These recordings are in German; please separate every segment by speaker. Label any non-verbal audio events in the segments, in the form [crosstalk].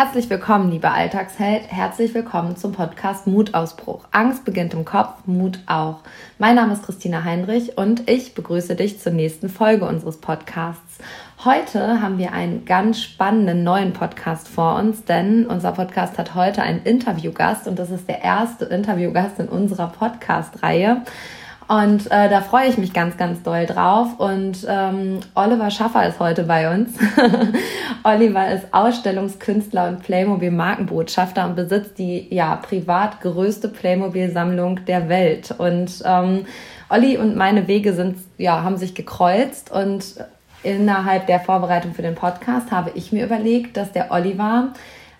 Speaker 1: Herzlich willkommen, lieber Alltagsheld. Herzlich willkommen zum Podcast Mutausbruch. Angst beginnt im Kopf, Mut auch. Mein Name ist Christina Heinrich und ich begrüße dich zur nächsten Folge unseres Podcasts. Heute haben wir einen ganz spannenden neuen Podcast vor uns, denn unser Podcast hat heute einen Interviewgast und das ist der erste Interviewgast in unserer Podcast-Reihe. Und äh, da freue ich mich ganz, ganz doll drauf. Und ähm, Oliver Schaffer ist heute bei uns. [laughs] Oliver ist Ausstellungskünstler und Playmobil-Markenbotschafter und besitzt die ja privat größte Playmobil-Sammlung der Welt. Und ähm, Olli und meine Wege sind ja haben sich gekreuzt und innerhalb der Vorbereitung für den Podcast habe ich mir überlegt, dass der Oliver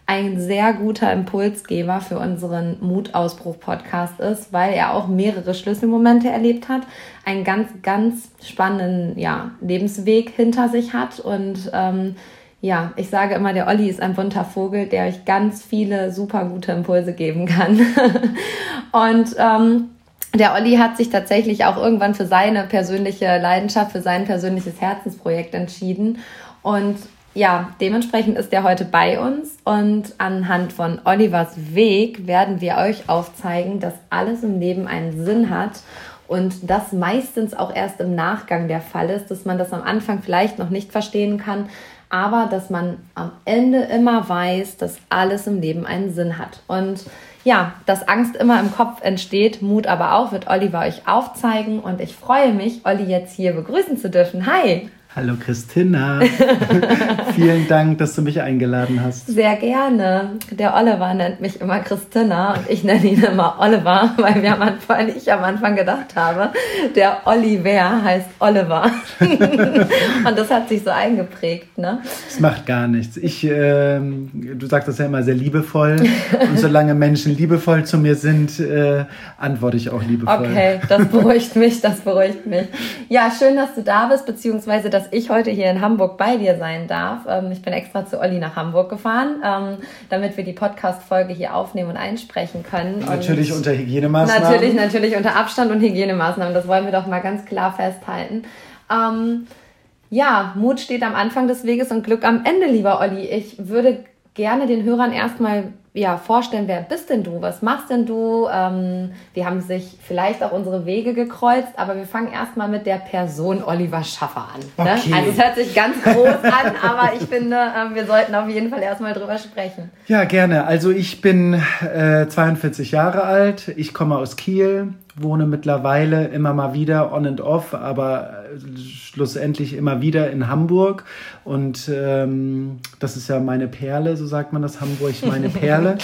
Speaker 1: ein sehr guter Impulsgeber für unseren Mutausbruch-Podcast ist, weil er auch mehrere Schlüsselmomente erlebt hat, einen ganz, ganz spannenden ja, Lebensweg hinter sich hat und ähm, ja, ich sage immer, der Olli ist ein bunter Vogel, der euch ganz viele super gute Impulse geben kann. [laughs] und ähm, der Olli hat sich tatsächlich auch irgendwann für seine persönliche Leidenschaft, für sein persönliches Herzensprojekt entschieden. Und ja, dementsprechend ist er heute bei uns und anhand von Olivers Weg werden wir euch aufzeigen, dass alles im Leben einen Sinn hat und das meistens auch erst im Nachgang der Fall ist, dass man das am Anfang vielleicht noch nicht verstehen kann, aber dass man am Ende immer weiß, dass alles im Leben einen Sinn hat. Und ja, dass Angst immer im Kopf entsteht, Mut aber auch, wird Oliver euch aufzeigen und ich freue mich, Olli jetzt hier begrüßen zu dürfen. Hi!
Speaker 2: Hallo Christina. [laughs] Vielen Dank, dass du mich eingeladen hast.
Speaker 1: Sehr gerne. Der Oliver nennt mich immer Christina und ich nenne ihn immer Oliver, weil wir am Anfang, ich am Anfang gedacht habe, der Oliver heißt Oliver. [laughs] und das hat sich so eingeprägt, ne?
Speaker 2: Das macht gar nichts. Ich, äh, du sagst das ja immer sehr liebevoll und solange Menschen liebevoll zu mir sind, äh, antworte ich auch liebevoll.
Speaker 1: Okay, das beruhigt mich, das beruhigt mich. Ja, schön, dass du da bist, beziehungsweise dass ich heute hier in Hamburg bei dir sein darf. Ähm, ich bin extra zu Olli nach Hamburg gefahren, ähm, damit wir die Podcast-Folge hier aufnehmen und einsprechen können.
Speaker 2: Natürlich und unter Hygienemaßnahmen.
Speaker 1: Natürlich, natürlich unter Abstand und Hygienemaßnahmen. Das wollen wir doch mal ganz klar festhalten. Ähm, ja, Mut steht am Anfang des Weges und Glück am Ende, lieber Olli. Ich würde gerne den Hörern erstmal ja, vorstellen, wer bist denn du? Was machst denn du? Ähm, wir haben sich vielleicht auch unsere Wege gekreuzt, aber wir fangen erstmal mit der Person Oliver Schaffer an. Ne? Okay. Also es hört sich ganz groß an, aber ich finde, äh, wir sollten auf jeden Fall erstmal drüber sprechen.
Speaker 2: Ja, gerne. Also ich bin äh, 42 Jahre alt, ich komme aus Kiel, wohne mittlerweile immer mal wieder on and off, aber äh, schlussendlich immer wieder in Hamburg. Und ähm, das ist ja meine Perle, so sagt man das, Hamburg, meine [laughs] Perle.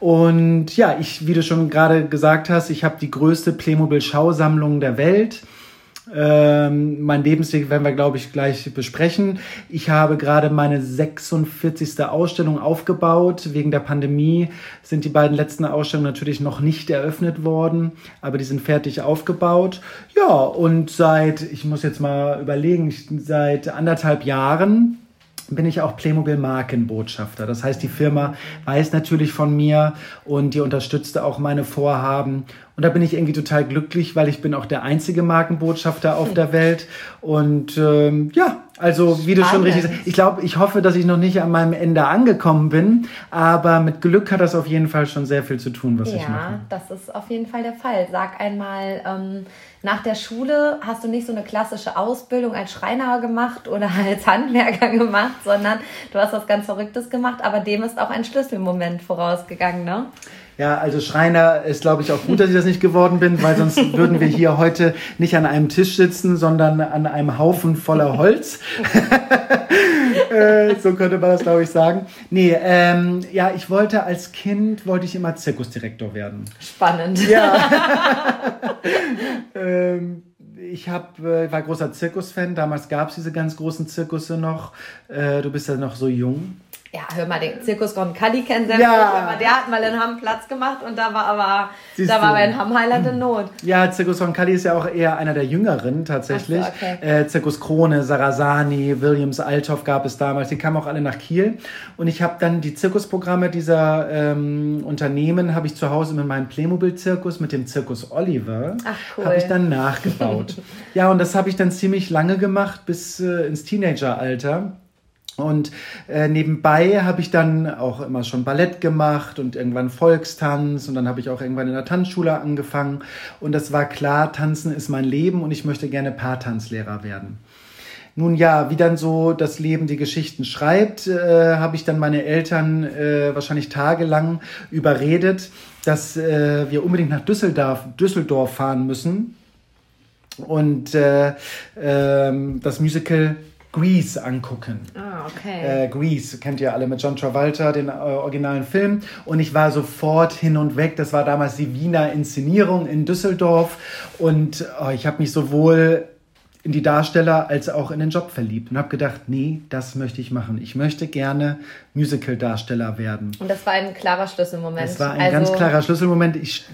Speaker 2: Und ja, ich, wie du schon gerade gesagt hast, ich habe die größte Playmobil-Schausammlung der Welt. Ähm, mein Lebensweg werden wir, glaube ich, gleich besprechen. Ich habe gerade meine 46. Ausstellung aufgebaut. Wegen der Pandemie sind die beiden letzten Ausstellungen natürlich noch nicht eröffnet worden, aber die sind fertig aufgebaut. Ja, und seit, ich muss jetzt mal überlegen, seit anderthalb Jahren bin ich auch Playmobil Markenbotschafter. Das heißt, die Firma weiß natürlich von mir und die unterstützte auch meine Vorhaben. Und da bin ich irgendwie total glücklich, weil ich bin auch der einzige Markenbotschafter auf der Welt. Und ähm, ja, also wie du schon richtig sagst, ich glaube, ich hoffe, dass ich noch nicht an meinem Ende angekommen bin, aber mit Glück hat das auf jeden Fall schon sehr viel zu tun, was
Speaker 1: ja,
Speaker 2: ich mache.
Speaker 1: Ja, das ist auf jeden Fall der Fall. Sag einmal, ähm, nach der Schule hast du nicht so eine klassische Ausbildung als Schreiner gemacht oder als Handwerker gemacht, sondern du hast was ganz Verrücktes gemacht, aber dem ist auch ein Schlüsselmoment vorausgegangen, ne?
Speaker 2: Ja, also Schreiner ist, glaube ich, auch gut, dass ich das nicht geworden bin, weil sonst [laughs] würden wir hier heute nicht an einem Tisch sitzen, sondern an einem Haufen voller Holz. [laughs] äh, so könnte man das, glaube ich, sagen. Nee, ähm, ja, ich wollte als Kind, wollte ich immer Zirkusdirektor werden.
Speaker 1: Spannend.
Speaker 2: Ja. [laughs] ähm, ich hab, äh, war großer Zirkusfan. Damals gab es diese ganz großen Zirkusse noch. Äh, du bist ja noch so jung.
Speaker 1: Ja, hör mal, den Zirkus Roncalli kennen Sie ja. Der hat mal in Hamm Platz gemacht und da war aber, Siehst da war aber in Hamm Highland in Not.
Speaker 2: Ja, Zirkus Roncalli ist ja auch eher einer der Jüngeren tatsächlich. So, okay. äh, Zirkus Krone, Sarasani, Williams Althoff gab es damals. Die kamen auch alle nach Kiel. Und ich habe dann die Zirkusprogramme dieser ähm, Unternehmen habe ich zu Hause mit meinem Playmobil-Zirkus, mit dem Zirkus Oliver, cool. habe ich dann nachgebaut. [laughs] ja, und das habe ich dann ziemlich lange gemacht, bis äh, ins Teenageralter. Und äh, nebenbei habe ich dann auch immer schon Ballett gemacht und irgendwann Volkstanz und dann habe ich auch irgendwann in der Tanzschule angefangen. Und das war klar, Tanzen ist mein Leben und ich möchte gerne Paartanzlehrer werden. Nun ja, wie dann so das Leben die Geschichten schreibt, äh, habe ich dann meine Eltern äh, wahrscheinlich tagelang überredet, dass äh, wir unbedingt nach Düsseldorf, Düsseldorf fahren müssen und äh, äh, das Musical Grease angucken.
Speaker 1: Ah, okay.
Speaker 2: Äh, Grease kennt ihr alle mit John Travolta, den äh, originalen Film. Und ich war sofort hin und weg. Das war damals die Wiener Inszenierung in Düsseldorf. Und oh, ich habe mich sowohl in die Darsteller als auch in den Job verliebt und habe gedacht, nee, das möchte ich machen. Ich möchte gerne Musical-Darsteller werden.
Speaker 1: Und das war ein klarer Schlüsselmoment.
Speaker 2: Das war ein also ganz klarer Schlüsselmoment. Ich,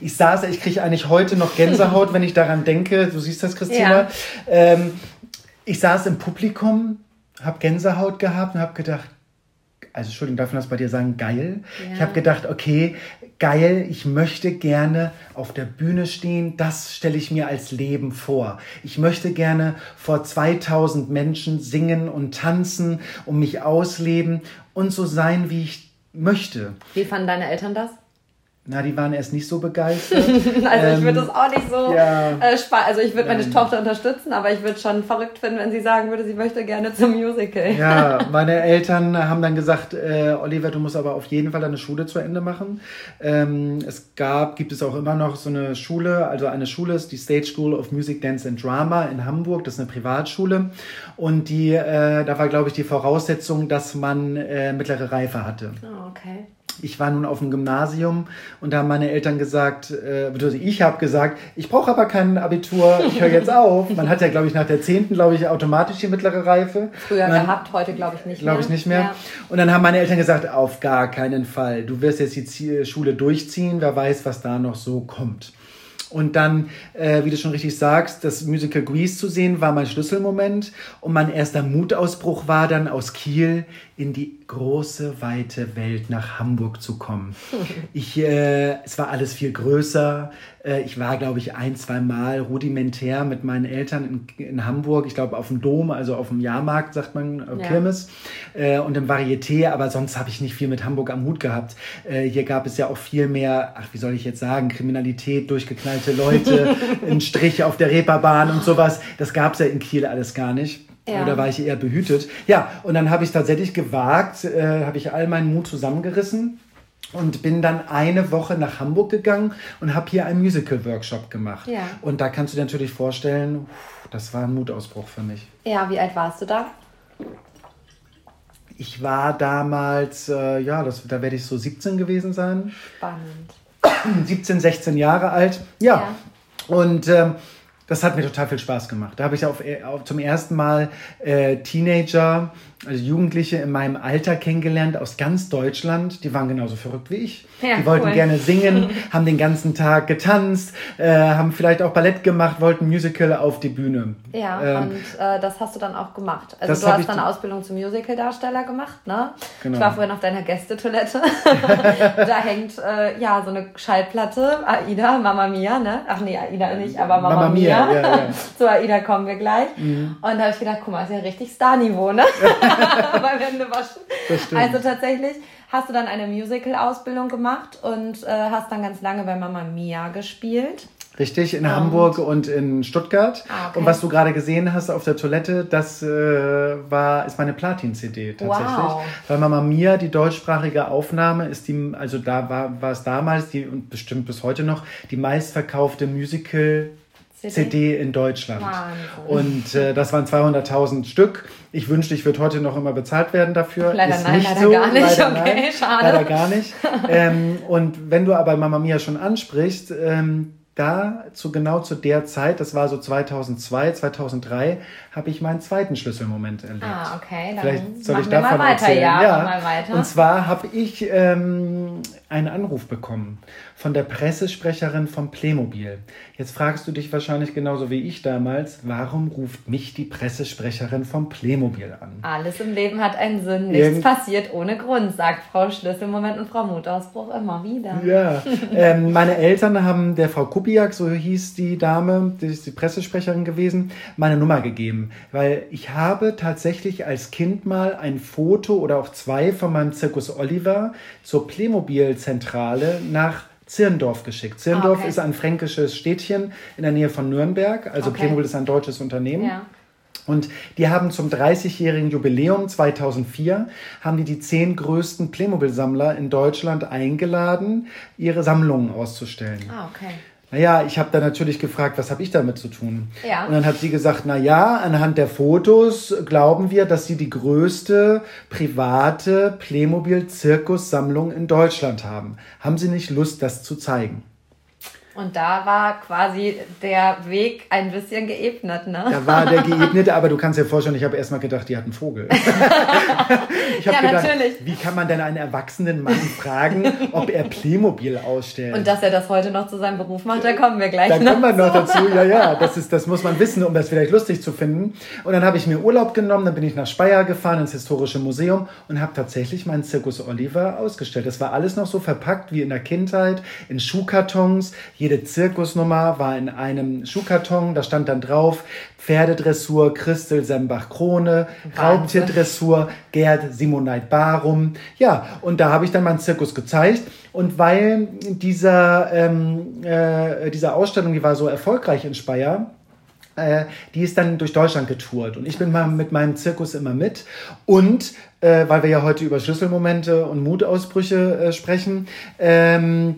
Speaker 2: ich saß, ich kriege eigentlich heute noch Gänsehaut, wenn ich daran denke. Du siehst das, Christina. Ja. Ähm, ich saß im Publikum, habe Gänsehaut gehabt und habe gedacht, also Entschuldigung, darf man das bei dir sagen, geil? Ja. Ich habe gedacht, okay, geil, ich möchte gerne auf der Bühne stehen, das stelle ich mir als Leben vor. Ich möchte gerne vor 2000 Menschen singen und tanzen und mich ausleben und so sein, wie ich möchte.
Speaker 1: Wie fanden deine Eltern das?
Speaker 2: Na, die waren erst nicht so begeistert. [laughs]
Speaker 1: also ähm, ich würde das auch nicht so ja, äh, Also ich würde meine ähm, Tochter unterstützen, aber ich würde schon verrückt finden, wenn sie sagen würde, sie möchte gerne zum Musical.
Speaker 2: Ja, [laughs] meine Eltern haben dann gesagt, äh, Oliver, du musst aber auf jeden Fall deine Schule zu Ende machen. Ähm, es gab, gibt es auch immer noch so eine Schule, also eine Schule ist die Stage School of Music, Dance and Drama in Hamburg. Das ist eine Privatschule und die, äh, da war glaube ich die Voraussetzung, dass man äh, mittlere Reife hatte.
Speaker 1: Oh, okay
Speaker 2: ich war nun auf dem Gymnasium und da haben meine Eltern gesagt, äh, ich habe gesagt, ich brauche aber kein Abitur, ich höre jetzt [laughs] auf. Man hat ja, glaube ich, nach der 10. glaube ich, automatisch die mittlere Reife.
Speaker 1: Früher dann, gehabt, heute glaube ich nicht
Speaker 2: mehr. Glaube ich nicht mehr. Ja. Und dann haben meine Eltern gesagt, auf gar keinen Fall. Du wirst jetzt die Schule durchziehen, wer weiß, was da noch so kommt. Und dann, äh, wie du schon richtig sagst, das Musical Grease zu sehen, war mein Schlüsselmoment. Und mein erster Mutausbruch war dann aus Kiel in die große, weite Welt nach Hamburg zu kommen. [laughs] Ich, äh, es war alles viel größer. Äh, ich war, glaube ich, ein, zwei Mal rudimentär mit meinen Eltern in, in Hamburg. Ich glaube, auf dem Dom, also auf dem Jahrmarkt, sagt man, äh, ja. Kirmes. Äh, und im Varieté. Aber sonst habe ich nicht viel mit Hamburg am Hut gehabt. Äh, hier gab es ja auch viel mehr, ach, wie soll ich jetzt sagen, Kriminalität, durchgeknallte Leute, [laughs] ein Strich auf der Reeperbahn und sowas. Das gab es ja in Kiel alles gar nicht. Ja. Oder war ich eher behütet? Ja, und dann habe ich tatsächlich gewagt, äh, habe ich all meinen Mut zusammengerissen und bin dann eine Woche nach Hamburg gegangen und habe hier einen Musical-Workshop gemacht.
Speaker 1: Ja.
Speaker 2: Und da kannst du dir natürlich vorstellen, das war ein Mutausbruch für mich.
Speaker 1: Ja, wie alt warst du da?
Speaker 2: Ich war damals, äh, ja, das, da werde ich so 17 gewesen sein.
Speaker 1: Spannend. [coughs]
Speaker 2: 17, 16 Jahre alt. Ja. ja. Und ähm, das hat mir total viel Spaß gemacht. Da habe ich auf, auf, zum ersten Mal äh, Teenager also Jugendliche in meinem Alter kennengelernt aus ganz Deutschland. Die waren genauso verrückt wie ich. Ja, die wollten cool. gerne singen, [laughs] haben den ganzen Tag getanzt, äh, haben vielleicht auch Ballett gemacht, wollten Musical auf die Bühne.
Speaker 1: Ja, ähm, und äh, das hast du dann auch gemacht. Also du hast dann eine Ausbildung zum Musical-Darsteller gemacht, ne? Genau. Ich war vorhin auf deiner Gästetoilette. [laughs] da hängt äh, ja so eine Schallplatte, Aida, Mama Mia, ne? Ach nee, Aida nicht, aber Mama, Mama Mia. Mia. Ja, ja. [laughs] Zu Aida kommen wir gleich. Mhm. Und da habe ich gedacht, guck mal, ist ja richtig Star-Niveau, ne? [laughs] beim Händewaschen. Also tatsächlich hast du dann eine Musical-Ausbildung gemacht und äh, hast dann ganz lange bei Mama Mia gespielt.
Speaker 2: Richtig, in und Hamburg und in Stuttgart. Ah, okay. Und was du gerade gesehen hast auf der Toilette, das äh, war, ist meine Platin-CD tatsächlich. Wow. Weil Mama Mia, die deutschsprachige Aufnahme, ist die, also da war, war es damals, die und bestimmt bis heute noch, die meistverkaufte Musical- CD, CD in Deutschland. Wahnsinn. Und äh, das waren 200.000 Stück. Ich wünschte, ich würde heute noch immer bezahlt werden dafür.
Speaker 1: Leider Ist nein, nicht leider so. gar nicht. Leider okay, nein. schade.
Speaker 2: Leider gar nicht. [laughs] ähm, und wenn du aber Mama Mia schon ansprichst, ähm, da zu genau zu der Zeit, das war so 2002, 2003, habe ich meinen zweiten Schlüsselmoment erlebt.
Speaker 1: Ah, okay. Dann
Speaker 2: Vielleicht soll ich davon
Speaker 1: mal weiter,
Speaker 2: erzählen.
Speaker 1: Ja, ja. Mal weiter.
Speaker 2: Und zwar habe ich ähm, einen Anruf bekommen von der Pressesprecherin von Playmobil. Jetzt fragst du dich wahrscheinlich genauso wie ich damals, warum ruft mich die Pressesprecherin von Playmobil an?
Speaker 1: Alles im Leben hat einen Sinn. Nichts Irgend passiert ohne Grund, sagt Frau Schlüsselmoment und Frau Mutausbruch immer wieder.
Speaker 2: Ja, ähm, meine Eltern haben der Frau Kubiak, so hieß die Dame, die ist die Pressesprecherin gewesen, meine Nummer gegeben. Weil ich habe tatsächlich als Kind mal ein Foto oder auch zwei von meinem Zirkus Oliver zur Playmobil-Zentrale nach Zirndorf geschickt. Zirndorf ah, okay. ist ein fränkisches Städtchen in der Nähe von Nürnberg. Also okay. Playmobil ist ein deutsches Unternehmen. Ja. Und die haben zum 30-jährigen Jubiläum 2004, haben die die zehn größten Playmobil-Sammler in Deutschland eingeladen, ihre Sammlungen auszustellen. Ah, okay. Naja, ich habe dann natürlich gefragt, was habe ich damit zu tun? Ja. Und dann hat sie gesagt, na ja, anhand der Fotos glauben wir, dass sie die größte private Playmobil-Zirkussammlung in Deutschland haben. Haben Sie nicht Lust, das zu zeigen?
Speaker 1: Und da war quasi der Weg ein bisschen geebnet, ne?
Speaker 2: Da war der geebnete, aber du kannst dir vorstellen, ich habe erstmal gedacht, die hat einen Vogel. [laughs] ich habe ja, gedacht, natürlich. wie kann man denn einen erwachsenen Mann fragen, ob er Playmobil ausstellt?
Speaker 1: Und dass er das heute noch zu seinem Beruf macht, da kommen wir gleich da noch.
Speaker 2: Da kommen wir noch dazu, ja, ja. Das, ist, das muss man wissen, um das vielleicht lustig zu finden. Und dann habe ich mir Urlaub genommen, dann bin ich nach Speyer gefahren, ins Historische Museum und habe tatsächlich meinen Zirkus Oliver ausgestellt. Das war alles noch so verpackt wie in der Kindheit, in Schuhkartons. Jede Zirkusnummer war in einem Schuhkarton, da stand dann drauf Pferdedressur Christel Sembach Krone, Raubtierdressur Gerd Simoneit Barum. Ja, und da habe ich dann meinen Zirkus gezeigt. Und weil dieser, ähm, äh, diese Ausstellung, die war so erfolgreich in Speyer, äh, die ist dann durch Deutschland getourt. Und ich bin mal mit meinem Zirkus immer mit. Und äh, weil wir ja heute über Schlüsselmomente und Mutausbrüche äh, sprechen, ähm,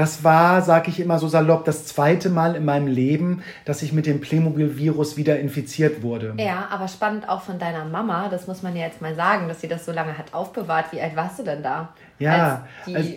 Speaker 2: das war, sage ich immer so salopp, das zweite Mal in meinem Leben, dass ich mit dem Playmobil-Virus wieder infiziert wurde.
Speaker 1: Ja, aber spannend auch von deiner Mama, das muss man ja jetzt mal sagen, dass sie das so lange hat aufbewahrt. Wie alt warst du denn da? Ja, als die also,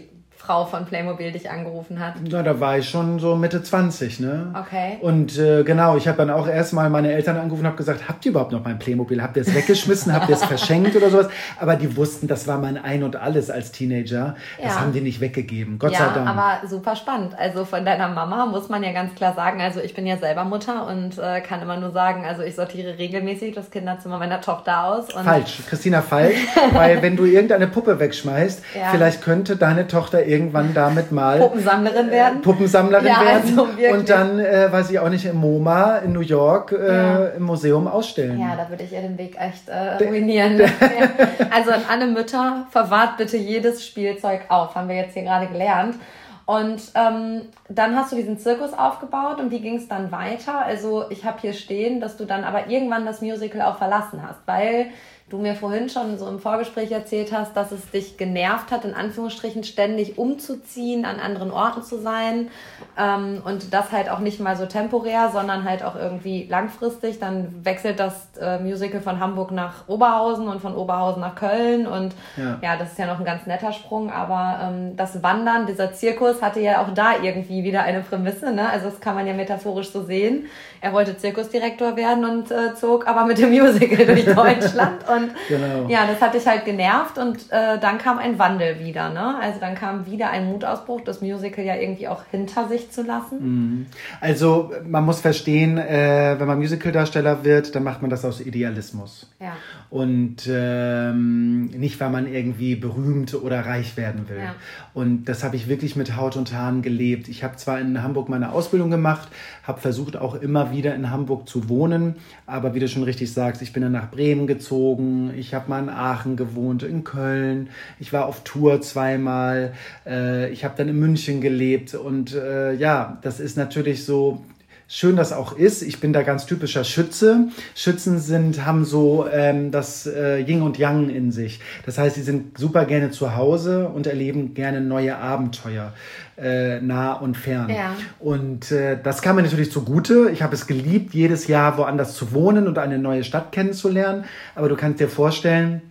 Speaker 1: Frau von Playmobil dich angerufen hat?
Speaker 2: Na, da war ich schon so Mitte 20, ne? Okay. Und äh, genau, ich habe dann auch erstmal meine Eltern angerufen und habe gesagt, habt ihr überhaupt noch mein Playmobil? Habt ihr es weggeschmissen? habt ihr es verschenkt oder sowas? Aber die wussten, das war mein Ein und Alles als Teenager. Das ja. haben die nicht weggegeben, Gott
Speaker 1: ja,
Speaker 2: sei Dank.
Speaker 1: aber super spannend. Also von deiner Mama muss man ja ganz klar sagen, also ich bin ja selber Mutter und äh, kann immer nur sagen, also ich sortiere regelmäßig das Kinderzimmer meiner Tochter aus.
Speaker 2: falsch, Christina, falsch. weil wenn du irgendeine Puppe wegschmeißt, [laughs] ja. vielleicht könnte deine Tochter irgendwann damit mal
Speaker 1: Puppensammlerin werden.
Speaker 2: Puppensammlerin ja, werden. Also und dann, äh, weiß ich auch nicht, im MoMA in New York äh, ja. im Museum ausstellen.
Speaker 1: Ja, da würde ich ihr den Weg echt äh, ruinieren. [laughs] also an alle Mütter, verwahrt bitte jedes Spielzeug auf, haben wir jetzt hier gerade gelernt. Und ähm, dann hast du diesen Zirkus aufgebaut und wie ging es dann weiter? Also ich habe hier stehen, dass du dann aber irgendwann das Musical auch verlassen hast, weil du mir vorhin schon so im Vorgespräch erzählt hast, dass es dich genervt hat, in Anführungsstrichen ständig umzuziehen, an anderen Orten zu sein ähm, und das halt auch nicht mal so temporär, sondern halt auch irgendwie langfristig. Dann wechselt das äh, Musical von Hamburg nach Oberhausen und von Oberhausen nach Köln und ja, ja das ist ja noch ein ganz netter Sprung, aber ähm, das Wandern, dieser Zirkus hatte ja auch da irgendwie wieder eine Prämisse, ne? also das kann man ja metaphorisch so sehen. Er wollte Zirkusdirektor werden und äh, zog aber mit dem Musical durch [laughs] Deutschland und genau. ja, das hat dich halt genervt und äh, dann kam ein Wandel wieder, ne? Also dann kam wieder ein Mutausbruch, das Musical ja irgendwie auch hinter sich zu lassen.
Speaker 2: Mhm. Also man muss verstehen, äh, wenn man Musicaldarsteller wird, dann macht man das aus Idealismus. Ja. Und ähm, nicht, weil man irgendwie berühmt oder reich werden will. Ja. Und das habe ich wirklich mit Haut und Haaren gelebt. Ich habe zwar in Hamburg meine Ausbildung gemacht, habe versucht auch immer wieder in Hamburg zu wohnen, aber wie du schon richtig sagst, ich bin dann nach Bremen gezogen, ich habe mal in Aachen gewohnt, in Köln, ich war auf Tour zweimal, äh, ich habe dann in München gelebt und äh, ja, das ist natürlich so schön das auch ist. Ich bin da ganz typischer Schütze. Schützen sind, haben so ähm, das äh, Yin und Yang in sich. Das heißt, sie sind super gerne zu Hause und erleben gerne neue Abenteuer, äh, nah und fern. Ja. Und äh, das kam mir natürlich zugute. Ich habe es geliebt, jedes Jahr woanders zu wohnen und eine neue Stadt kennenzulernen. Aber du kannst dir vorstellen,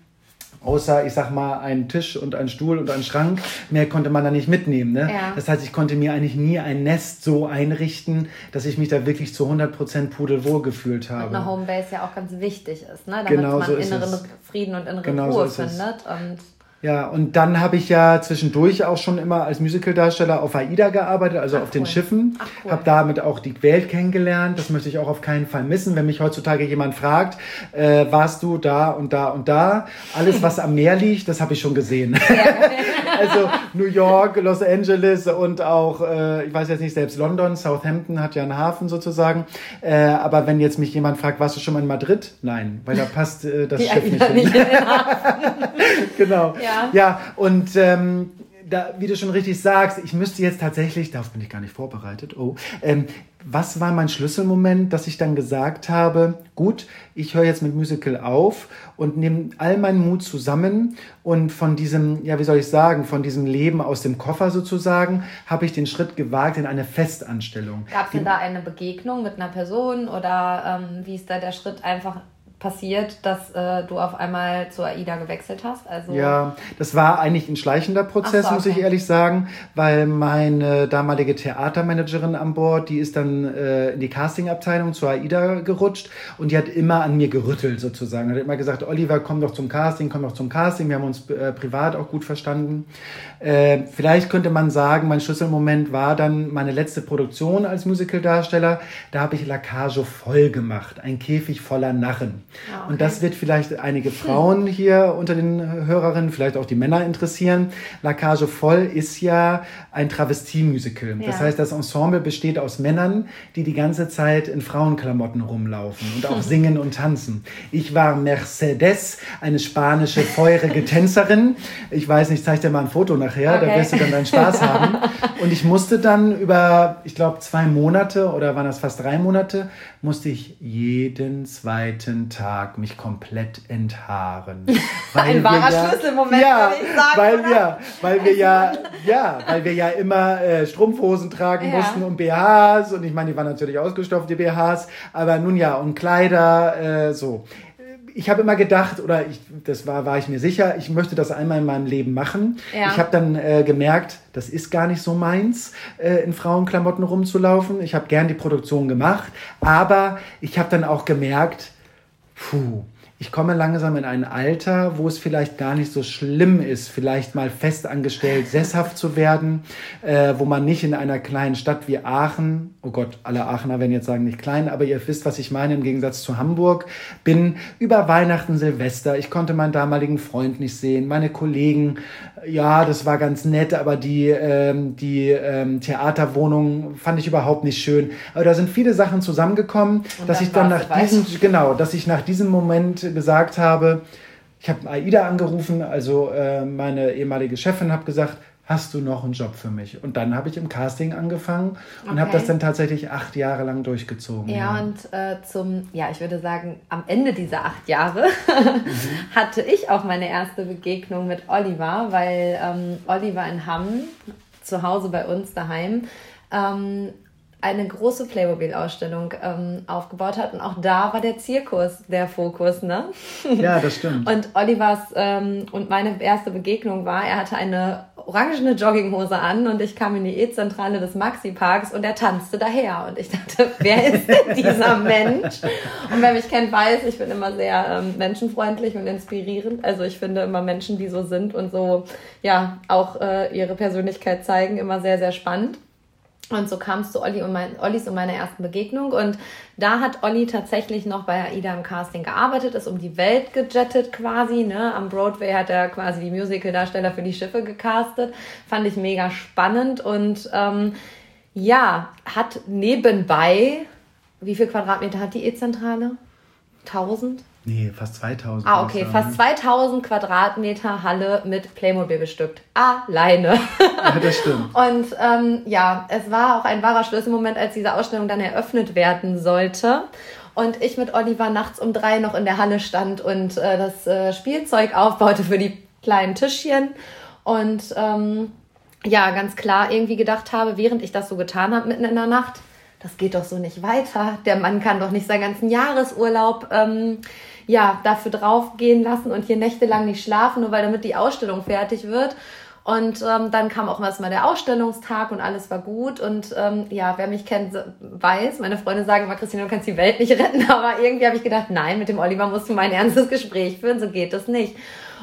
Speaker 2: außer, ich sag mal, einen Tisch und einen Stuhl und einen Schrank. Mehr konnte man da nicht mitnehmen. Ne? Ja. Das heißt, ich konnte mir eigentlich nie ein Nest so einrichten, dass ich mich da wirklich zu 100% pudelwohl gefühlt habe. Und
Speaker 1: eine Homebase ja auch ganz wichtig ist, ne? damit genau man so inneren Frieden und innere genau Ruhe so findet. Und
Speaker 2: ja, und dann habe ich ja zwischendurch auch schon immer als Musicaldarsteller auf AIDA gearbeitet, also Ach, auf cool. den Schiffen. Cool. Habe damit auch die Welt kennengelernt. Das möchte ich auch auf keinen Fall missen. Wenn mich heutzutage jemand fragt, äh, warst du da und da und da? Alles, was am Meer liegt, das habe ich schon gesehen. [laughs] Also New York, Los Angeles und auch, äh, ich weiß jetzt nicht, selbst London, Southampton hat ja einen Hafen sozusagen. Äh, aber wenn jetzt mich jemand fragt, warst du schon mal in Madrid? Nein, weil da passt äh, das Die Schiff nicht hin. Genau. Ja, ja und ähm, da, wie du schon richtig sagst, ich müsste jetzt tatsächlich, darauf bin ich gar nicht vorbereitet, oh, ähm, was war mein Schlüsselmoment, dass ich dann gesagt habe, gut, ich höre jetzt mit Musical auf und nehme all meinen Mut zusammen und von diesem, ja, wie soll ich sagen, von diesem Leben aus dem Koffer sozusagen, habe ich den Schritt gewagt in eine Festanstellung.
Speaker 1: Gab es denn da eine Begegnung mit einer Person oder ähm, wie ist da der Schritt einfach passiert, dass äh, du auf einmal zur AIDA gewechselt hast?
Speaker 2: Also ja, das war eigentlich ein schleichender Prozess, so, okay. muss ich ehrlich sagen, weil meine damalige Theatermanagerin an Bord, die ist dann äh, in die Castingabteilung zur AIDA gerutscht und die hat immer an mir gerüttelt sozusagen. Hat immer gesagt, Oliver, komm doch zum Casting, komm doch zum Casting. Wir haben uns äh, privat auch gut verstanden. Äh, vielleicht könnte man sagen, mein Schlüsselmoment war dann meine letzte Produktion als Musicaldarsteller. Da habe ich Lacage voll gemacht, ein Käfig voller Narren. Ah, okay. Und das wird vielleicht einige Frauen hier unter den Hörerinnen, vielleicht auch die Männer interessieren. La Cage Voll ist ja ein Travestie-Musical. Ja. Das heißt, das Ensemble besteht aus Männern, die die ganze Zeit in Frauenklamotten rumlaufen und auch [laughs] singen und tanzen. Ich war Mercedes, eine spanische, feurige [laughs] Tänzerin. Ich weiß nicht, ich zeige dir mal ein Foto nachher, okay. da wirst du dann deinen Spaß [laughs] haben. Und ich musste dann über, ich glaube, zwei Monate oder waren das fast drei Monate, musste ich jeden zweiten Tag mich komplett enthaaren. [laughs]
Speaker 1: Ein wahrer ja, Schlüsselmoment,
Speaker 2: ja, würde ich sagen. Weil wir, weil wir ja, ja, weil wir ja immer äh, Strumpfhosen tragen ja. mussten und BHs und ich meine, die waren natürlich ausgestopft, die BHs, aber nun ja, und Kleider, äh, so ich habe immer gedacht, oder ich, das war, war ich mir sicher, ich möchte das einmal in meinem Leben machen. Ja. Ich habe dann äh, gemerkt, das ist gar nicht so meins, äh, in Frauenklamotten rumzulaufen. Ich habe gern die Produktion gemacht, aber ich habe dann auch gemerkt, puh, ich komme langsam in ein Alter, wo es vielleicht gar nicht so schlimm ist, vielleicht mal festangestellt, sesshaft zu werden, äh, wo man nicht in einer kleinen Stadt wie Aachen, oh Gott, alle Aachener werden jetzt sagen nicht klein, aber ihr wisst, was ich meine im Gegensatz zu Hamburg, bin über Weihnachten, Silvester, ich konnte meinen damaligen Freund nicht sehen, meine Kollegen, ja, das war ganz nett, aber die, ähm, die ähm, Theaterwohnung fand ich überhaupt nicht schön. Aber da sind viele Sachen zusammengekommen, Und dass ich dann nach diesem, genau, dass ich nach diesem Moment gesagt habe, ich habe AIDA angerufen, also äh, meine ehemalige Chefin, habe gesagt, hast du noch einen Job für mich? Und dann habe ich im Casting angefangen und okay. habe das dann tatsächlich acht Jahre lang durchgezogen.
Speaker 1: Ja, ja. und äh, zum, ja, ich würde sagen, am Ende dieser acht Jahre [laughs] mhm. hatte ich auch meine erste Begegnung mit Oliver, weil ähm, Oliver in Hamm, zu Hause bei uns daheim, ähm, eine große Playmobil-Ausstellung ähm, aufgebaut hat. Und auch da war der Zirkus der Fokus, ne?
Speaker 2: Ja, das stimmt. [laughs]
Speaker 1: und Olivers ähm, und meine erste Begegnung war, er hatte eine orangene Jogginghose an und ich kam in die E-Zentrale des Maxi-Parks und er tanzte daher. Und ich dachte, [laughs] wer ist denn dieser Mensch? Und wer mich kennt, weiß, ich bin immer sehr ähm, menschenfreundlich und inspirierend. Also ich finde immer Menschen, die so sind und so, ja, auch äh, ihre Persönlichkeit zeigen, immer sehr, sehr spannend. Und so kam es zu Olli und mein, Ollis und meiner ersten Begegnung. Und da hat Olli tatsächlich noch bei AIDA im Casting gearbeitet, ist um die Welt gejettet quasi. Ne? Am Broadway hat er quasi die Musical-Darsteller für die Schiffe gecastet. Fand ich mega spannend. Und ähm, ja, hat nebenbei, wie viel Quadratmeter hat die E-Zentrale? 1000?
Speaker 2: Nee, fast 2000.
Speaker 1: Ah, okay, fast 2000 Quadratmeter Halle mit Playmobil bestückt. Alleine.
Speaker 2: Ja, das [laughs] stimmt.
Speaker 1: Und ähm, ja, es war auch ein wahrer Schlüsselmoment, als diese Ausstellung dann eröffnet werden sollte. Und ich mit Oliver nachts um drei noch in der Halle stand und äh, das äh, Spielzeug aufbaute für die kleinen Tischchen. Und ähm, ja, ganz klar irgendwie gedacht habe, während ich das so getan habe, mitten in der Nacht, das geht doch so nicht weiter. Der Mann kann doch nicht seinen ganzen Jahresurlaub ähm, ja, dafür draufgehen lassen und hier nächtelang nicht schlafen, nur weil damit die Ausstellung fertig wird. Und ähm, dann kam auch erstmal der Ausstellungstag und alles war gut. Und ähm, ja, wer mich kennt, weiß, meine Freunde sagen immer, Christine, du kannst die Welt nicht retten. [laughs] Aber irgendwie habe ich gedacht, nein, mit dem Oliver musst du mein ernstes Gespräch führen, so geht das nicht.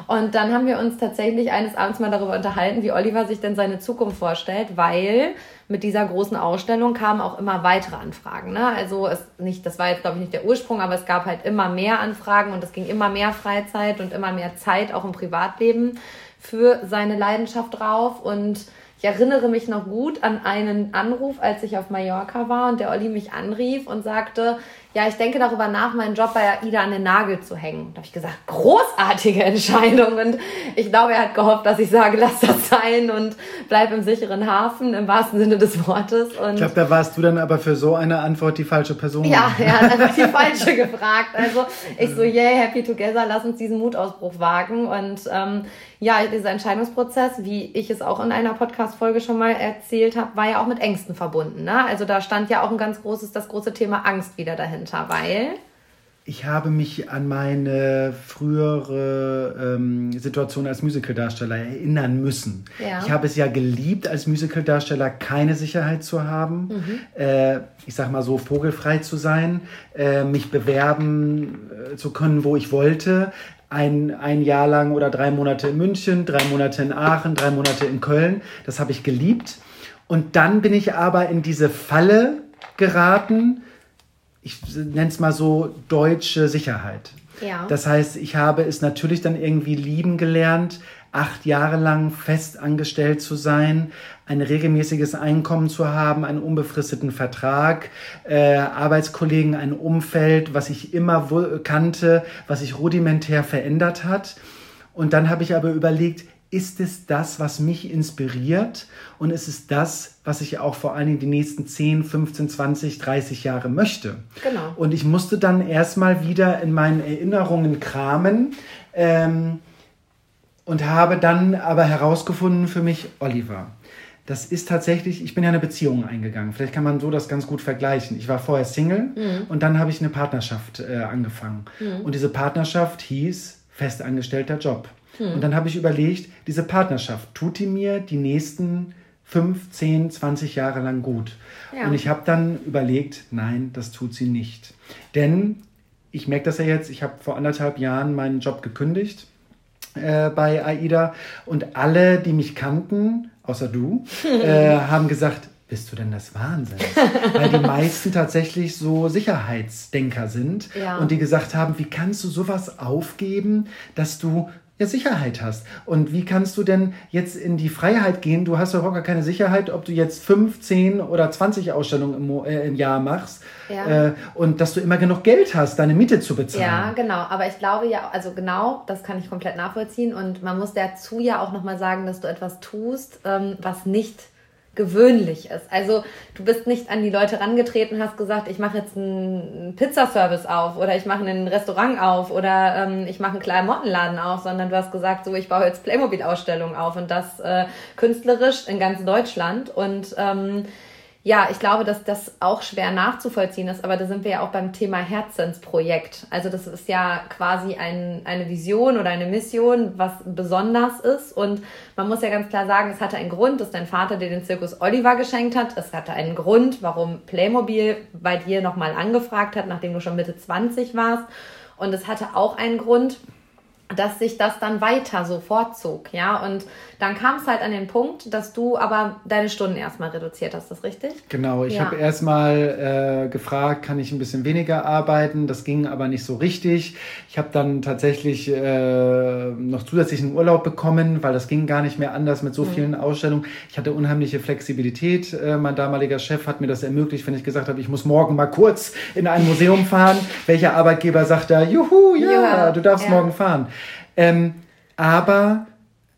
Speaker 1: Und dann haben wir uns tatsächlich eines Abends mal darüber unterhalten, wie Oliver sich denn seine Zukunft vorstellt, weil mit dieser großen Ausstellung kamen auch immer weitere Anfragen. Ne? Also es nicht, das war jetzt glaube ich nicht der Ursprung, aber es gab halt immer mehr Anfragen und es ging immer mehr Freizeit und immer mehr Zeit auch im Privatleben für seine Leidenschaft drauf und ich erinnere mich noch gut an einen Anruf, als ich auf Mallorca war und der Olli mich anrief und sagte, ja, ich denke darüber nach, meinen Job bei AIDA an den Nagel zu hängen. Da habe ich gesagt, großartige [laughs] Entscheidung. Und ich glaube, er hat gehofft, dass ich sage, lass das sein und bleib im sicheren Hafen, im wahrsten Sinne des Wortes. Und
Speaker 2: ich glaube, da warst du dann aber für so eine Antwort die falsche Person.
Speaker 1: Ja, [laughs] er hat einfach die falsche gefragt. Also ich so, yay, happy together, lass uns diesen Mutausbruch wagen. Und ähm, ja, dieser Entscheidungsprozess, wie ich es auch in einer Podcast-Folge schon mal erzählt habe, war ja auch mit Ängsten verbunden. Ne? Also da stand ja auch ein ganz großes, das große Thema Angst wieder dahinter, weil
Speaker 2: ich habe mich an meine frühere ähm, Situation als Musicaldarsteller erinnern müssen. Ja. Ich habe es ja geliebt, als Musicaldarsteller keine Sicherheit zu haben. Mhm. Äh, ich sag mal so, vogelfrei zu sein, äh, mich bewerben äh, zu können, wo ich wollte ein, ein Jahr lang oder drei Monate in München, drei Monate in Aachen, drei Monate in Köln. Das habe ich geliebt. Und dann bin ich aber in diese Falle geraten, ich nenne es mal so deutsche Sicherheit. Ja. Das heißt, ich habe es natürlich dann irgendwie lieben gelernt, acht Jahre lang fest angestellt zu sein, ein regelmäßiges Einkommen zu haben, einen unbefristeten Vertrag, äh, Arbeitskollegen, ein Umfeld, was ich immer kannte, was sich rudimentär verändert hat. Und dann habe ich aber überlegt, ist es das, was mich inspiriert und ist es das, was ich auch vor allen Dingen die nächsten 10, 15, 20, 30 Jahre möchte. Genau. Und ich musste dann erstmal wieder in meinen Erinnerungen kramen ähm, und habe dann aber herausgefunden für mich, Oliver, das ist tatsächlich, ich bin ja eine Beziehung eingegangen. Vielleicht kann man so das ganz gut vergleichen. Ich war vorher Single mhm. und dann habe ich eine Partnerschaft äh, angefangen. Mhm. Und diese Partnerschaft hieß festangestellter Job. Mhm. Und dann habe ich überlegt, diese Partnerschaft, tut die mir die nächsten 5, 10, 20 Jahre lang gut? Ja. Und ich habe dann überlegt, nein, das tut sie nicht. Denn ich merke das ja jetzt, ich habe vor anderthalb Jahren meinen Job gekündigt äh, bei AIDA und alle, die mich kannten, außer du, [laughs] äh, haben gesagt, bist du denn das Wahnsinn? Weil die meisten tatsächlich so Sicherheitsdenker sind ja. und die gesagt haben, wie kannst du sowas aufgeben, dass du ja, Sicherheit hast. Und wie kannst du denn jetzt in die Freiheit gehen? Du hast doch gar keine Sicherheit, ob du jetzt 5, 10 oder 20 Ausstellungen im, äh, im Jahr machst ja. äh, und dass du immer genug Geld hast, deine Miete zu bezahlen.
Speaker 1: Ja, genau. Aber ich glaube ja, also genau, das kann ich komplett nachvollziehen. Und man muss dazu ja auch nochmal sagen, dass du etwas tust, ähm, was nicht gewöhnlich ist. Also du bist nicht an die Leute rangetreten, hast gesagt, ich mache jetzt einen Pizzaservice auf oder ich mache ein Restaurant auf oder ähm, ich mache einen kleinen Mottenladen auf, sondern du hast gesagt, so ich baue jetzt Playmobil-Ausstellungen auf und das äh, künstlerisch in ganz Deutschland und ähm, ja, ich glaube, dass das auch schwer nachzuvollziehen ist, aber da sind wir ja auch beim Thema Herzensprojekt. Also das ist ja quasi ein, eine Vision oder eine Mission, was besonders ist. Und man muss ja ganz klar sagen, es hatte einen Grund, dass dein Vater dir den Zirkus Oliver geschenkt hat. Es hatte einen Grund, warum Playmobil bei dir nochmal angefragt hat, nachdem du schon Mitte 20 warst. Und es hatte auch einen Grund, dass sich das dann weiter so vorzog, ja. Und dann kam es halt an den Punkt, dass du aber deine Stunden erstmal reduziert hast, ist das richtig?
Speaker 2: Genau, ich ja. habe erstmal äh, gefragt, kann ich ein bisschen weniger arbeiten? Das ging aber nicht so richtig. Ich habe dann tatsächlich äh, noch zusätzlichen Urlaub bekommen, weil das ging gar nicht mehr anders mit so mhm. vielen Ausstellungen. Ich hatte unheimliche Flexibilität. Äh, mein damaliger Chef hat mir das ermöglicht, wenn ich gesagt habe, ich muss morgen mal kurz in ein Museum fahren. Welcher Arbeitgeber sagt da, juhu, ja, ja du darfst ja. morgen fahren. Ähm, aber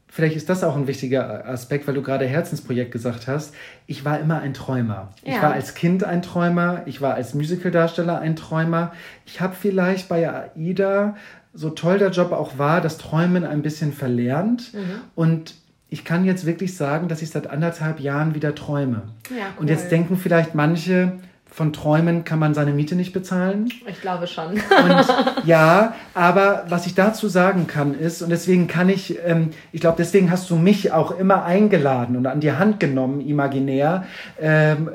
Speaker 2: vielleicht ist das auch ein wichtiger Aspekt, weil du gerade Herzensprojekt gesagt hast. Ich war immer ein Träumer. Ja. Ich war als Kind ein Träumer. Ich war als Musicaldarsteller ein Träumer. Ich habe vielleicht bei AIDA, so toll der Job auch war, das Träumen ein bisschen verlernt. Mhm. Und ich kann jetzt wirklich sagen, dass ich seit anderthalb Jahren wieder träume. Ja, cool. Und jetzt denken vielleicht manche, von Träumen kann man seine Miete nicht bezahlen.
Speaker 1: Ich glaube schon.
Speaker 2: Und [laughs] ja, aber was ich dazu sagen kann ist, und deswegen kann ich, ähm, ich glaube, deswegen hast du mich auch immer eingeladen und an die Hand genommen, imaginär, ähm,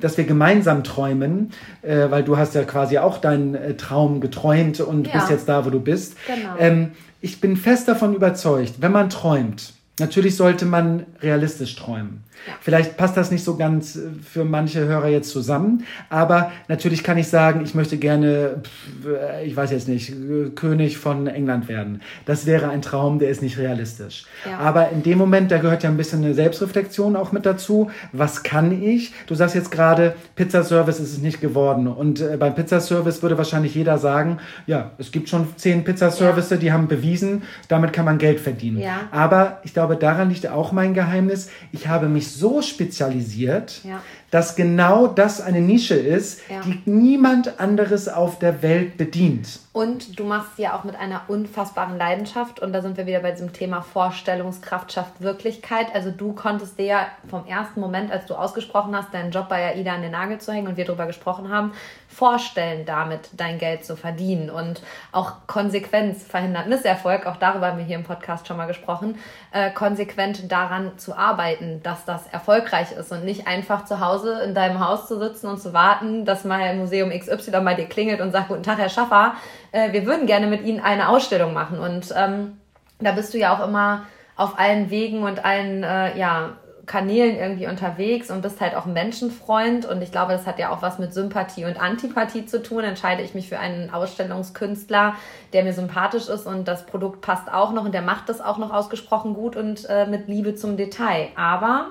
Speaker 2: dass wir gemeinsam träumen, äh, weil du hast ja quasi auch deinen äh, Traum geträumt und ja. bist jetzt da, wo du bist. Genau. Ähm, ich bin fest davon überzeugt, wenn man träumt, Natürlich sollte man realistisch träumen. Ja. Vielleicht passt das nicht so ganz äh, für manche Hörer jetzt zusammen, aber natürlich kann ich sagen, ich möchte gerne, äh, ich weiß jetzt nicht, König von England werden. Das wäre ein Traum, der ist nicht realistisch. Ja. Aber in dem Moment, da gehört ja ein bisschen eine Selbstreflexion auch mit dazu. Was kann ich? Du sagst jetzt gerade, Pizzaservice ist es nicht geworden. Und äh, beim Pizzaservice würde wahrscheinlich jeder sagen, ja, es gibt schon zehn Pizzaservice, ja. die haben bewiesen, damit kann man Geld verdienen. Aber ich glaube, glaube, daran liegt auch mein Geheimnis. Ich habe mich so spezialisiert, ja. dass genau das eine Nische ist, ja. die niemand anderes auf der Welt bedient.
Speaker 1: Und du machst ja auch mit einer unfassbaren Leidenschaft. Und da sind wir wieder bei diesem Thema Vorstellungskraft schafft Wirklichkeit. Also du konntest dir ja vom ersten Moment, als du ausgesprochen hast, deinen Job bei AIDA an den Nagel zu hängen und wir darüber gesprochen haben, vorstellen, damit dein Geld zu verdienen. Und auch Konsequenz verhindert Misserfolg. Auch darüber haben wir hier im Podcast schon mal gesprochen. Äh, konsequent daran zu arbeiten, dass das erfolgreich ist und nicht einfach zu Hause in deinem Haus zu sitzen und zu warten, dass mal Museum XY bei dir klingelt und sagt, guten Tag, Herr Schaffer äh, wir würden gerne mit Ihnen eine Ausstellung machen. Und ähm, da bist du ja auch immer auf allen Wegen und allen äh, ja, Kanälen irgendwie unterwegs und bist halt auch Menschenfreund. Und ich glaube, das hat ja auch was mit Sympathie und Antipathie zu tun. Entscheide ich mich für einen Ausstellungskünstler, der mir sympathisch ist und das Produkt passt auch noch und der macht das auch noch ausgesprochen gut und äh, mit Liebe zum Detail. Aber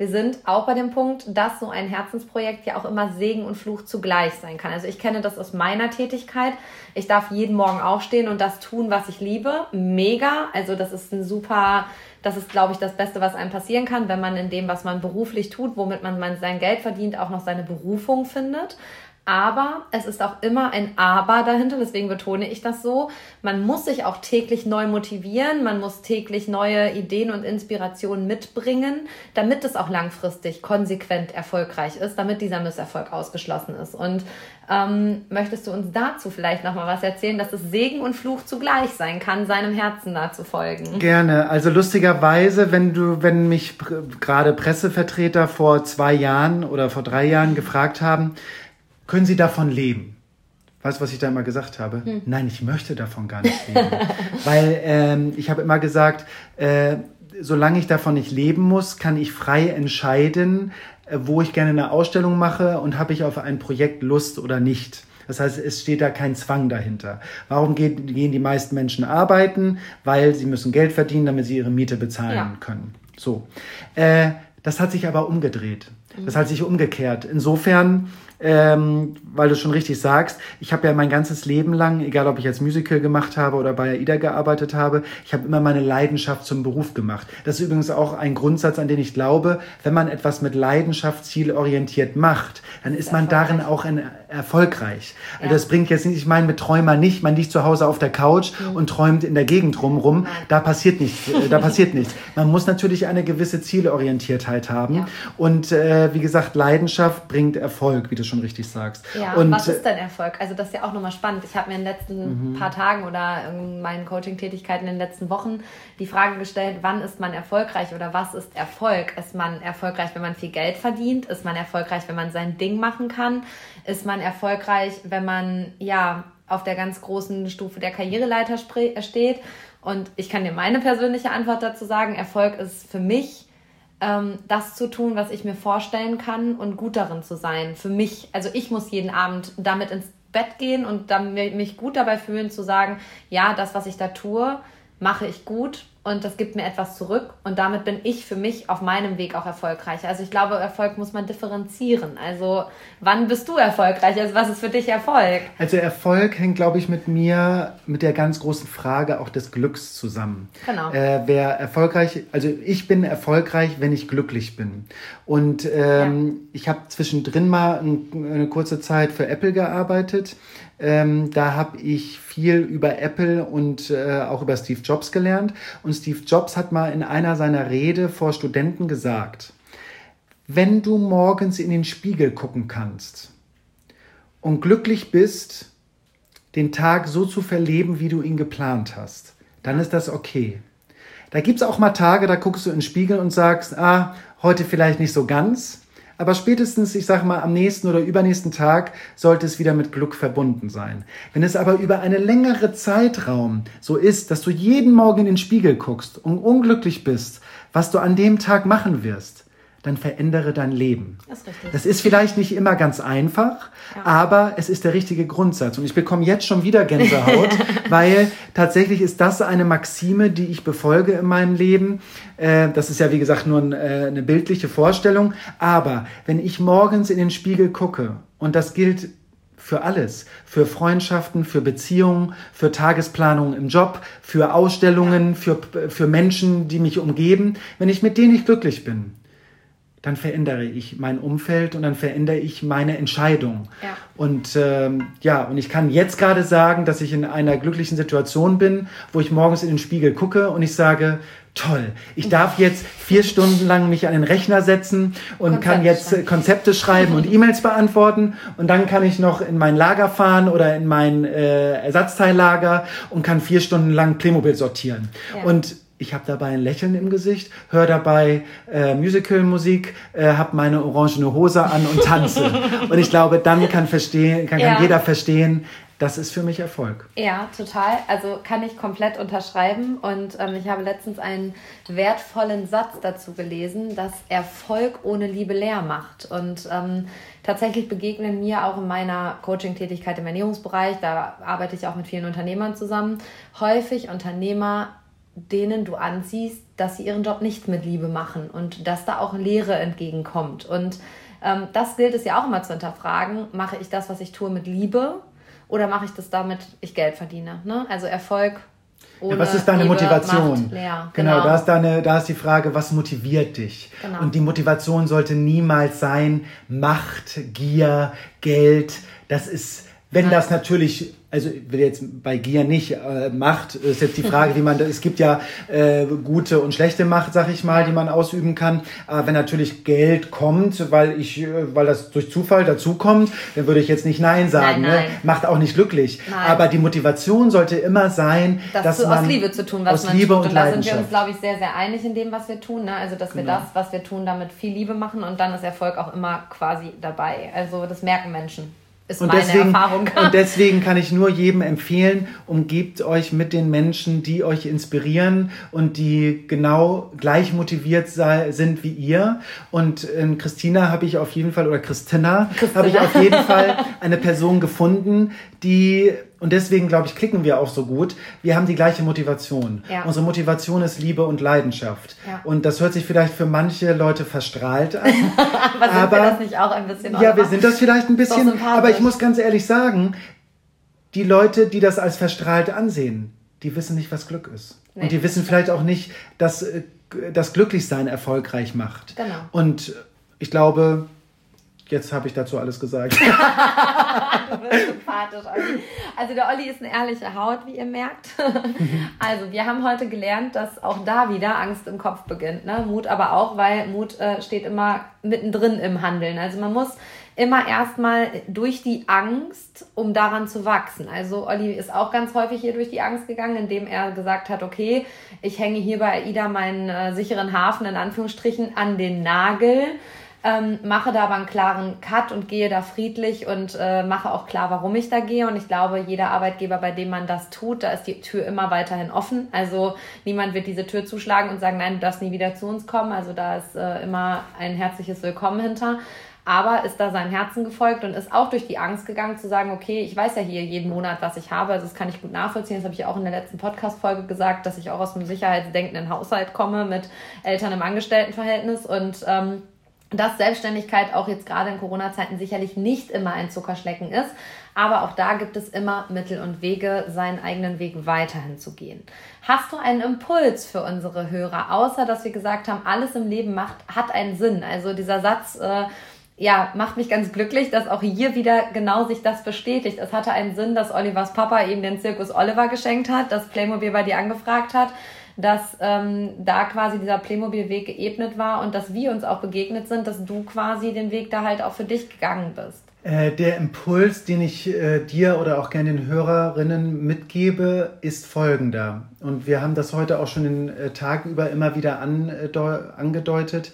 Speaker 1: wir sind auch bei dem Punkt, dass so ein Herzensprojekt ja auch immer Segen und Fluch zugleich sein kann. Also ich kenne das aus meiner Tätigkeit. Ich darf jeden Morgen aufstehen und das tun, was ich liebe. Mega. Also das ist ein super, das ist, glaube ich, das Beste, was einem passieren kann, wenn man in dem, was man beruflich tut, womit man sein Geld verdient, auch noch seine Berufung findet. Aber es ist auch immer ein Aber dahinter, deswegen betone ich das so. Man muss sich auch täglich neu motivieren, man muss täglich neue Ideen und Inspirationen mitbringen, damit es auch langfristig konsequent erfolgreich ist, damit dieser Misserfolg ausgeschlossen ist. Und ähm, möchtest du uns dazu vielleicht nochmal was erzählen, dass es Segen und Fluch zugleich sein kann, seinem Herzen da zu folgen?
Speaker 2: Gerne. Also lustigerweise, wenn du, wenn mich gerade Pressevertreter vor zwei Jahren oder vor drei Jahren gefragt haben, können Sie davon leben? Weißt du, was ich da immer gesagt habe? Hm. Nein, ich möchte davon gar nicht leben. [laughs] Weil ähm, ich habe immer gesagt, äh, solange ich davon nicht leben muss, kann ich frei entscheiden, äh, wo ich gerne eine Ausstellung mache und habe ich auf ein Projekt Lust oder nicht. Das heißt, es steht da kein Zwang dahinter. Warum gehen, gehen die meisten Menschen arbeiten? Weil sie müssen Geld verdienen, damit sie ihre Miete bezahlen ja. können. So. Äh, das hat sich aber umgedreht. Das hat sich umgekehrt. Insofern ähm, weil du schon richtig sagst, ich habe ja mein ganzes Leben lang, egal ob ich als Musical gemacht habe oder bei AIDA gearbeitet habe, ich habe immer meine Leidenschaft zum Beruf gemacht. Das ist übrigens auch ein Grundsatz, an den ich glaube, wenn man etwas mit Leidenschaft zielorientiert macht, dann ist man darin auch ein, erfolgreich. Ja. Also das bringt jetzt nicht, ich meine mit Träumer nicht, man liegt zu Hause auf der Couch mhm. und träumt in der Gegend rumrum, da passiert nichts, äh, da passiert nichts. Man muss natürlich eine gewisse Zielorientiertheit haben ja. und äh, wie gesagt, Leidenschaft bringt Erfolg, wie du schon richtig sagst.
Speaker 1: Ja, und was ist denn Erfolg? Also das ist ja auch nochmal spannend. Ich habe mir in den letzten mhm. paar Tagen oder in meinen Coaching-Tätigkeiten in den letzten Wochen die Frage gestellt, wann ist man erfolgreich oder was ist Erfolg? Ist man erfolgreich, wenn man viel Geld verdient? Ist man erfolgreich, wenn man sein Ding machen kann? Ist man erfolgreich, wenn man ja auf der ganz großen Stufe der Karriereleiter steht? Und ich kann dir meine persönliche Antwort dazu sagen, Erfolg ist für mich ähm, das zu tun, was ich mir vorstellen kann und gut darin zu sein. Für mich, also ich muss jeden Abend damit ins Bett gehen und dann mich gut dabei fühlen zu sagen, ja, das, was ich da tue, mache ich gut und das gibt mir etwas zurück und damit bin ich für mich auf meinem Weg auch erfolgreich. Also ich glaube, Erfolg muss man differenzieren. Also wann bist du erfolgreich? Also was ist für dich Erfolg?
Speaker 2: Also Erfolg hängt, glaube ich, mit mir, mit der ganz großen Frage auch des Glücks zusammen. Genau. Äh, wer erfolgreich, also ich bin erfolgreich, wenn ich glücklich bin. Und ähm, ja. ich habe zwischendrin mal ein, eine kurze Zeit für Apple gearbeitet. Ähm, da habe ich viel über Apple und äh, auch über Steve Jobs gelernt. Und Steve Jobs hat mal in einer seiner Rede vor Studenten gesagt, wenn du morgens in den Spiegel gucken kannst und glücklich bist, den Tag so zu verleben, wie du ihn geplant hast, dann ist das okay. Da gibt es auch mal Tage, da guckst du in den Spiegel und sagst, ah, heute vielleicht nicht so ganz, aber spätestens, ich sage mal, am nächsten oder übernächsten Tag sollte es wieder mit Glück verbunden sein. Wenn es aber über einen längeren Zeitraum so ist, dass du jeden Morgen in den Spiegel guckst und unglücklich bist, was du an dem Tag machen wirst, dann verändere dein Leben. Das ist, richtig. das ist vielleicht nicht immer ganz einfach, ja. aber es ist der richtige Grundsatz. Und ich bekomme jetzt schon wieder Gänsehaut, [laughs] weil tatsächlich ist das eine Maxime, die ich befolge in meinem Leben. Äh, das ist ja, wie gesagt, nur äh, eine bildliche Vorstellung. Aber wenn ich morgens in den Spiegel gucke, und das gilt für alles, für Freundschaften, für Beziehungen, für Tagesplanung im Job, für Ausstellungen, für, für Menschen, die mich umgeben. Wenn ich mit denen nicht glücklich bin, dann verändere ich mein Umfeld und dann verändere ich meine Entscheidung. Ja. Und ähm, ja, und ich kann jetzt gerade sagen, dass ich in einer glücklichen Situation bin, wo ich morgens in den Spiegel gucke und ich sage, toll, ich darf jetzt vier Stunden lang mich an den Rechner setzen und Konzepte kann jetzt schreiben. Konzepte schreiben und E-Mails beantworten und dann kann ich noch in mein Lager fahren oder in mein äh, Ersatzteillager und kann vier Stunden lang Playmobil sortieren. Ja. Und ich habe dabei ein Lächeln im Gesicht, höre dabei äh, Musical-Musik, äh, habe meine orangene Hose an und tanze. [laughs] und ich glaube, dann kann, verstehen, kann, ja. kann jeder verstehen, das ist für mich Erfolg.
Speaker 1: Ja, total. Also kann ich komplett unterschreiben. Und ähm, ich habe letztens einen wertvollen Satz dazu gelesen, dass Erfolg ohne Liebe leer macht. Und ähm, tatsächlich begegnen mir auch in meiner Coaching-Tätigkeit im Ernährungsbereich, da arbeite ich auch mit vielen Unternehmern zusammen, häufig Unternehmer, denen du ansiehst, dass sie ihren Job nicht mit Liebe machen und dass da auch Leere entgegenkommt. Und ähm, das gilt es ja auch immer zu hinterfragen. Mache ich das, was ich tue, mit Liebe oder mache ich das damit, ich Geld verdiene? Ne? Also Erfolg. Ohne
Speaker 2: ja, was ist deine Liebe Motivation? Genau, genau, da, ist deine, da ist die Frage, was motiviert dich? Genau. Und die Motivation sollte niemals sein, Macht, Gier, Geld. Das ist, wenn Nein. das natürlich also jetzt bei Gier nicht äh, Macht, ist jetzt die Frage, wie man, es gibt ja äh, gute und schlechte Macht, sag ich mal, die man ausüben kann. Aber wenn natürlich Geld kommt, weil ich, äh, weil das durch Zufall dazukommt, dann würde ich jetzt nicht Nein sagen. Nein, ne? nein. Ne? Macht auch nicht glücklich. Nein. Aber die Motivation sollte immer sein,
Speaker 1: das
Speaker 2: dass
Speaker 1: zu,
Speaker 2: man
Speaker 1: aus Liebe zu tun, was man Liebe tut. Und, und da sind wir uns, glaube ich, sehr, sehr einig in dem, was wir tun. Ne? Also dass wir genau. das, was wir tun, damit viel Liebe machen und dann ist Erfolg auch immer quasi dabei. Also das merken Menschen ist
Speaker 2: und meine deswegen, Erfahrung. Und deswegen kann ich nur jedem empfehlen, umgebt euch mit den Menschen, die euch inspirieren und die genau gleich motiviert sei, sind wie ihr. Und in Christina habe ich auf jeden Fall, oder Christina, Christina. habe ich auf jeden Fall eine Person gefunden, die und deswegen, glaube ich, klicken wir auch so gut. Wir haben die gleiche Motivation. Ja. Unsere Motivation ist Liebe und Leidenschaft. Ja. Und das hört sich vielleicht für manche Leute verstrahlt an. aber, [laughs] aber sind wir das nicht auch ein bisschen? Ja, wir sind das vielleicht ein bisschen. Aber ich muss ganz ehrlich sagen, die Leute, die das als verstrahlt ansehen, die wissen nicht, was Glück ist. Nee. Und die wissen vielleicht auch nicht, dass äh, das Glücklichsein erfolgreich macht. Genau. Und ich glaube, Jetzt habe ich dazu alles gesagt. [laughs]
Speaker 1: du bist sympathisch, Olli. Also der Olli ist eine ehrliche Haut, wie ihr merkt. also wir haben heute gelernt, dass auch da wieder Angst im Kopf beginnt. Ne? Mut aber auch, weil Mut äh, steht immer mittendrin im Handeln. Also man muss immer erstmal durch die Angst, um daran zu wachsen. Also Olli ist auch ganz häufig hier durch die Angst gegangen, indem er gesagt hat, okay, ich hänge hier bei AIDA meinen äh, sicheren Hafen in Anführungsstrichen an den Nagel ähm, mache da aber einen klaren Cut und gehe da friedlich und äh, mache auch klar, warum ich da gehe. Und ich glaube, jeder Arbeitgeber, bei dem man das tut, da ist die Tür immer weiterhin offen. Also niemand wird diese Tür zuschlagen und sagen, nein, du darfst nie wieder zu uns kommen. Also da ist äh, immer ein herzliches Willkommen hinter aber ist da seinem Herzen gefolgt und ist auch durch die Angst gegangen zu sagen, okay, ich weiß ja hier jeden Monat, was ich habe, also das kann ich gut nachvollziehen. Das habe ich auch in der letzten Podcast-Folge gesagt, dass ich auch aus einem sicherheitsdenkenden Haushalt komme mit Eltern im Angestelltenverhältnis und ähm, dass Selbstständigkeit auch jetzt gerade in Corona-Zeiten sicherlich nicht immer ein Zuckerschlecken ist. Aber auch da gibt es immer Mittel und Wege, seinen eigenen Weg weiterhin zu gehen. Hast du einen Impuls für unsere Hörer, außer dass wir gesagt haben, alles im Leben macht, hat einen Sinn? Also dieser Satz, äh, ja, macht mich ganz glücklich, dass auch hier wieder genau sich das bestätigt. Es hatte einen Sinn, dass Olivers Papa ihm den Zirkus Oliver geschenkt hat, dass Playmobil bei dir angefragt hat dass ähm, da quasi dieser Playmobil-Weg geebnet war und dass wir uns auch begegnet sind, dass du quasi den Weg da halt auch für dich gegangen bist.
Speaker 2: Äh, der Impuls, den ich äh, dir oder auch gerne den Hörerinnen mitgebe, ist folgender. Und wir haben das heute auch schon den äh, Tag über immer wieder an, angedeutet.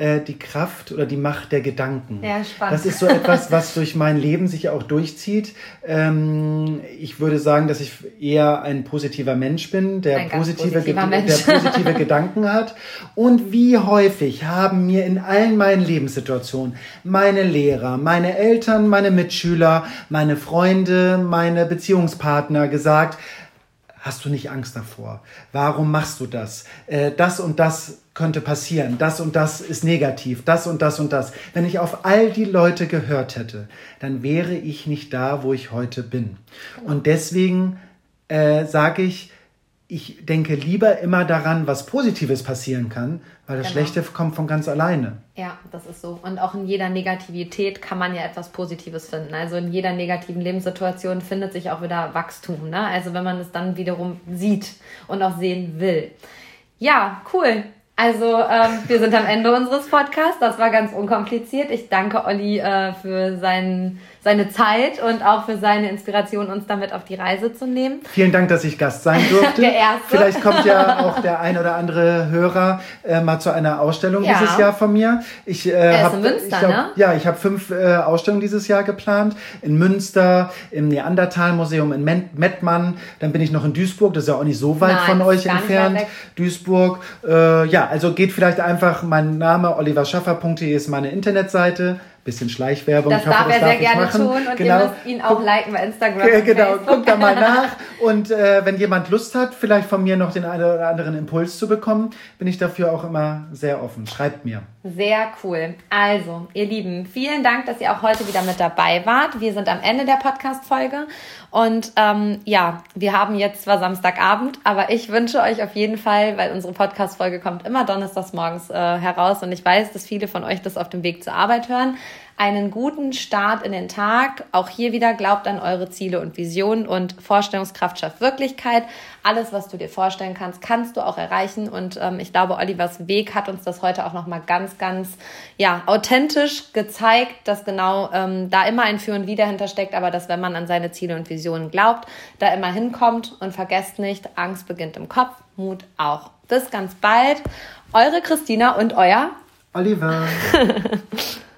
Speaker 2: Äh, die Kraft oder die Macht der Gedanken.
Speaker 1: Ja, spannend.
Speaker 2: Das ist so etwas, was durch mein Leben sich auch durchzieht. Ähm, ich würde sagen, dass ich eher ein positiver Mensch bin, der positive, Mensch. der positive Gedanken hat. Und wie häufig haben mir in allen meinen Lebenssituationen meine Lehrer, meine Eltern, meine Mitschüler, meine Freunde, meine Beziehungspartner gesagt, hast du nicht Angst davor? Warum machst du das? Äh, das und das könnte passieren. Das und das ist negativ. Das und das und das. Wenn ich auf all die Leute gehört hätte, dann wäre ich nicht da, wo ich heute bin. Und deswegen äh, sage ich, ich denke lieber immer daran, was Positives passieren kann, weil das genau. Schlechte kommt von ganz alleine.
Speaker 1: Ja, das ist so. Und auch in jeder Negativität kann man ja etwas Positives finden. Also in jeder negativen Lebenssituation findet sich auch wieder Wachstum. Ne? Also wenn man es dann wiederum sieht und auch sehen will. Ja, cool. Also ähm, wir sind am Ende unseres Podcasts. Das war ganz unkompliziert. Ich danke Olli äh, für seinen seine Zeit und auch für seine Inspiration, uns damit auf die Reise zu nehmen.
Speaker 2: Vielen Dank, dass ich Gast sein durfte. [laughs] der erste. Vielleicht kommt ja auch der ein oder andere Hörer äh, mal zu einer Ausstellung ja. dieses Jahr von mir. Ich äh, habe Münster, ne? Ja, ich habe fünf äh, Ausstellungen dieses Jahr geplant. In Münster, im Neandertal-Museum in Mettmann. Dann bin ich noch in Duisburg. Das ist ja auch nicht so weit Nein, von euch entfernt. Duisburg. Äh, ja, also geht vielleicht einfach mein Name oliverschaffer.de ist meine Internetseite bisschen Schleichwerbung. Das ich hoffe, darf das er sehr gerne machen. tun und genau. ihr müsst ihn auch liken bei Instagram. Äh, genau, guckt da mal [laughs] nach. Und äh, wenn jemand Lust hat, vielleicht von mir noch den einen oder anderen Impuls zu bekommen, bin ich dafür auch immer sehr offen. Schreibt mir.
Speaker 1: Sehr cool. Also, ihr Lieben, vielen Dank, dass ihr auch heute wieder mit dabei wart. Wir sind am Ende der Podcast-Folge. Und ähm, ja, wir haben jetzt zwar Samstagabend, aber ich wünsche euch auf jeden Fall, weil unsere Podcast-Folge kommt immer donnerstags morgens äh, heraus und ich weiß, dass viele von euch das auf dem Weg zur Arbeit hören einen guten Start in den Tag. Auch hier wieder glaubt an eure Ziele und Visionen und Vorstellungskraft schafft Wirklichkeit. Alles, was du dir vorstellen kannst, kannst du auch erreichen. Und ähm, ich glaube, Olivers Weg hat uns das heute auch nochmal ganz, ganz ja, authentisch gezeigt, dass genau ähm, da immer ein Für und Wider hintersteckt, aber dass wenn man an seine Ziele und Visionen glaubt, da immer hinkommt und vergesst nicht, Angst beginnt im Kopf, Mut auch. Bis ganz bald. Eure Christina und euer
Speaker 2: Oliver. [laughs]